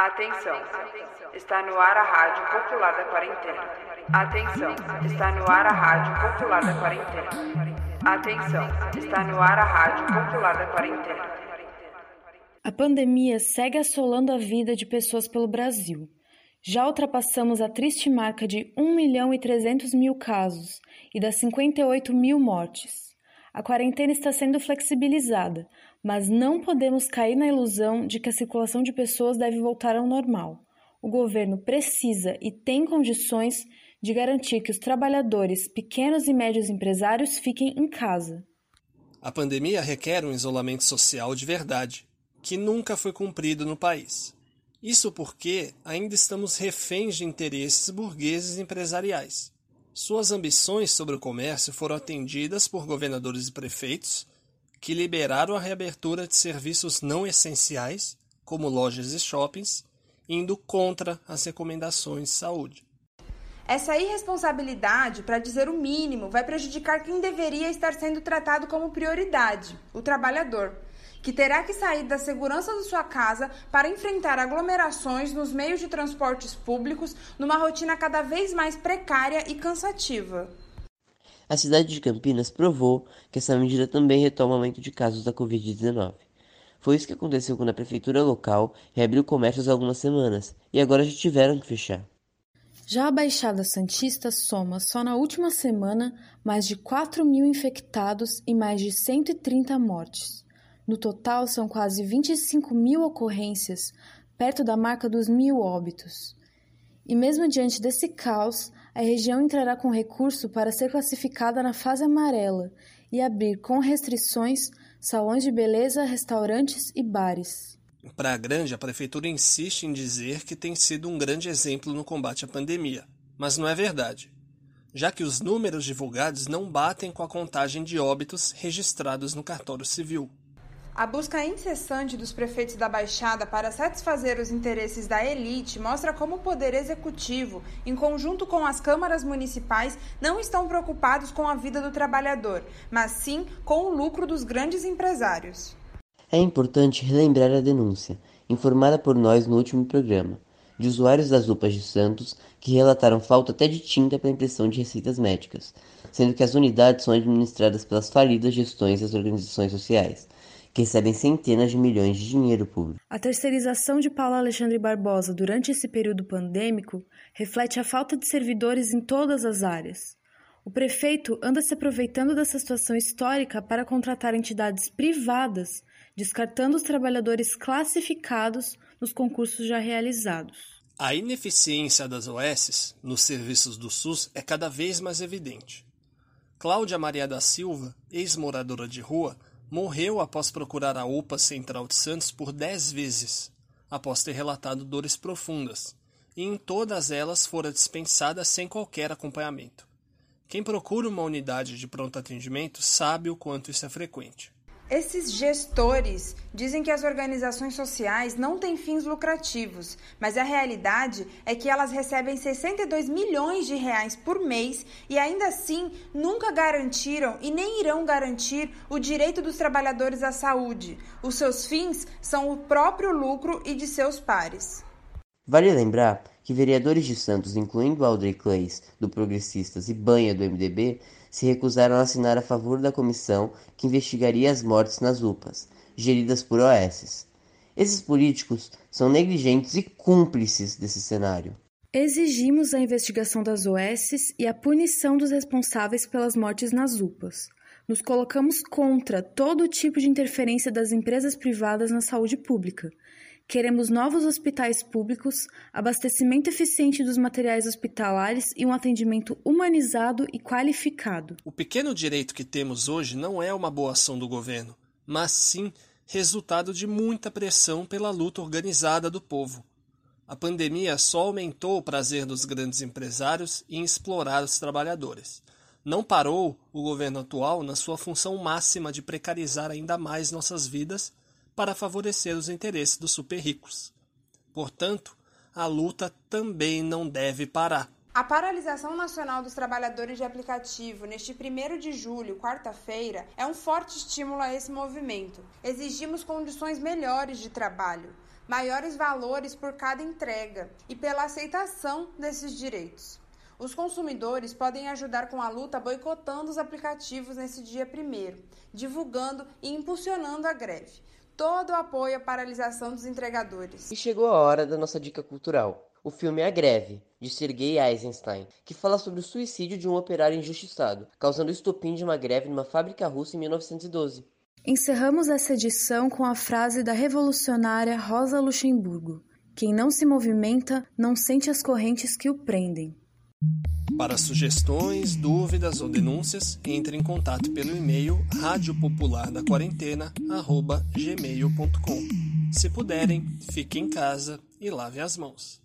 Atenção, está no ar a Rádio Popular da Quarentena. Atenção, está no ar a Rádio Popular da Quarentena. Atenção, está no ar a Rádio Popular da Quarentena. A pandemia segue assolando a vida de pessoas pelo Brasil. Já ultrapassamos a triste marca de 1 milhão e 300 mil casos e das 58 mil mortes. A quarentena está sendo flexibilizada, mas não podemos cair na ilusão de que a circulação de pessoas deve voltar ao normal. O governo precisa e tem condições de garantir que os trabalhadores, pequenos e médios empresários fiquem em casa. A pandemia requer um isolamento social de verdade, que nunca foi cumprido no país. Isso porque ainda estamos reféns de interesses burgueses empresariais. Suas ambições sobre o comércio foram atendidas por governadores e prefeitos que liberaram a reabertura de serviços não essenciais, como lojas e shoppings, indo contra as recomendações de saúde. Essa irresponsabilidade, para dizer o mínimo, vai prejudicar quem deveria estar sendo tratado como prioridade, o trabalhador, que terá que sair da segurança da sua casa para enfrentar aglomerações nos meios de transportes públicos numa rotina cada vez mais precária e cansativa. A cidade de Campinas provou que essa medida também retoma o aumento de casos da Covid-19. Foi isso que aconteceu quando a prefeitura local reabriu comércios há algumas semanas e agora já tiveram que fechar. Já a Baixada Santista soma, só na última semana, mais de 4 mil infectados e mais de 130 mortes. No total, são quase 25 mil ocorrências, perto da marca dos mil óbitos. E mesmo diante desse caos, a região entrará com recurso para ser classificada na fase amarela e abrir com restrições salões de beleza, restaurantes e bares. Praia Grande, a prefeitura insiste em dizer que tem sido um grande exemplo no combate à pandemia, mas não é verdade, já que os números divulgados não batem com a contagem de óbitos registrados no cartório civil. A busca incessante dos prefeitos da Baixada para satisfazer os interesses da elite mostra como o Poder Executivo, em conjunto com as câmaras municipais, não estão preocupados com a vida do trabalhador, mas sim com o lucro dos grandes empresários. É importante relembrar a denúncia, informada por nós no último programa, de usuários das UPAs de Santos que relataram falta até de tinta para impressão de receitas médicas, sendo que as unidades são administradas pelas falidas gestões das organizações sociais que recebem centenas de milhões de dinheiro público. A terceirização de Paulo Alexandre Barbosa durante esse período pandêmico reflete a falta de servidores em todas as áreas. O prefeito anda se aproveitando dessa situação histórica para contratar entidades privadas, descartando os trabalhadores classificados nos concursos já realizados. A ineficiência das OS nos serviços do SUS é cada vez mais evidente. Cláudia Maria da Silva, ex-moradora de rua, morreu após procurar a UPA Central de Santos por dez vezes, após ter relatado dores profundas, e em todas elas fora dispensada sem qualquer acompanhamento. Quem procura uma unidade de pronto atendimento sabe o quanto isso é frequente. Esses gestores dizem que as organizações sociais não têm fins lucrativos, mas a realidade é que elas recebem 62 milhões de reais por mês e ainda assim nunca garantiram e nem irão garantir o direito dos trabalhadores à saúde. Os seus fins são o próprio lucro e de seus pares. Vale lembrar que vereadores de Santos, incluindo Aldrey Clays, do Progressistas, e Banha, do MDB, se recusaram a assinar a favor da comissão que investigaria as mortes nas UPAs, geridas por OSs. Esses políticos são negligentes e cúmplices desse cenário. Exigimos a investigação das OSs e a punição dos responsáveis pelas mortes nas UPAs. Nos colocamos contra todo tipo de interferência das empresas privadas na saúde pública Queremos novos hospitais públicos, abastecimento eficiente dos materiais hospitalares e um atendimento humanizado e qualificado. O pequeno direito que temos hoje não é uma boa ação do governo, mas sim resultado de muita pressão pela luta organizada do povo. A pandemia só aumentou o prazer dos grandes empresários em explorar os trabalhadores. Não parou o governo atual na sua função máxima de precarizar ainda mais nossas vidas para favorecer os interesses dos super ricos. Portanto, a luta também não deve parar. A paralisação nacional dos trabalhadores de aplicativo neste 1 de julho, quarta-feira, é um forte estímulo a esse movimento. Exigimos condições melhores de trabalho. maiores valores por cada entrega e pela aceitação desses direitos. Os consumidores podem ajudar com a luta boicotando os aplicativos nesse dia primeiro, divulgando e impulsionando a greve. Todo o apoio à paralisação dos entregadores. E chegou a hora da nossa dica cultural. O filme A Greve, de Sergei Eisenstein, que fala sobre o suicídio de um operário injustiçado, causando o estopim de uma greve numa fábrica russa em 1912. Encerramos essa edição com a frase da revolucionária Rosa Luxemburgo: Quem não se movimenta não sente as correntes que o prendem. Para sugestões, dúvidas ou denúncias, entre em contato pelo e-mail radiopopulardaquarentena@gmail.com. Se puderem, fiquem em casa e lavem as mãos.